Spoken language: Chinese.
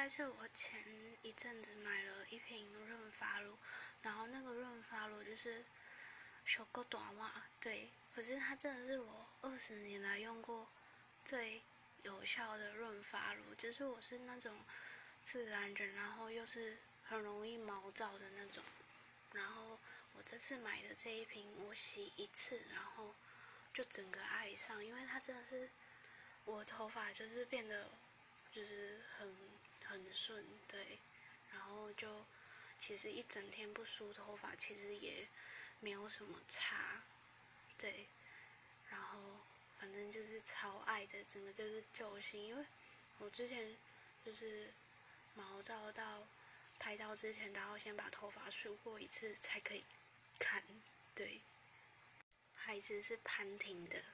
概是我前一阵子买了一瓶润发乳，然后那个润发乳就是小个短袜，对，可是它真的是我二十年来用过最有效的润发乳，就是我是那种自然卷，然后又是很容易毛躁的那种，然后我这次买的这一瓶，我洗一次，然后就整个爱上，因为它真的是我头发就是变得就是很很顺，对，然后就其实一整天不梳头发，其实也没有什么差，对，然后。反正就是超爱的，整个就是救星。因为我之前就是毛躁到拍照之前，都要先把头发梳过一次才可以看。对，牌子是潘婷的，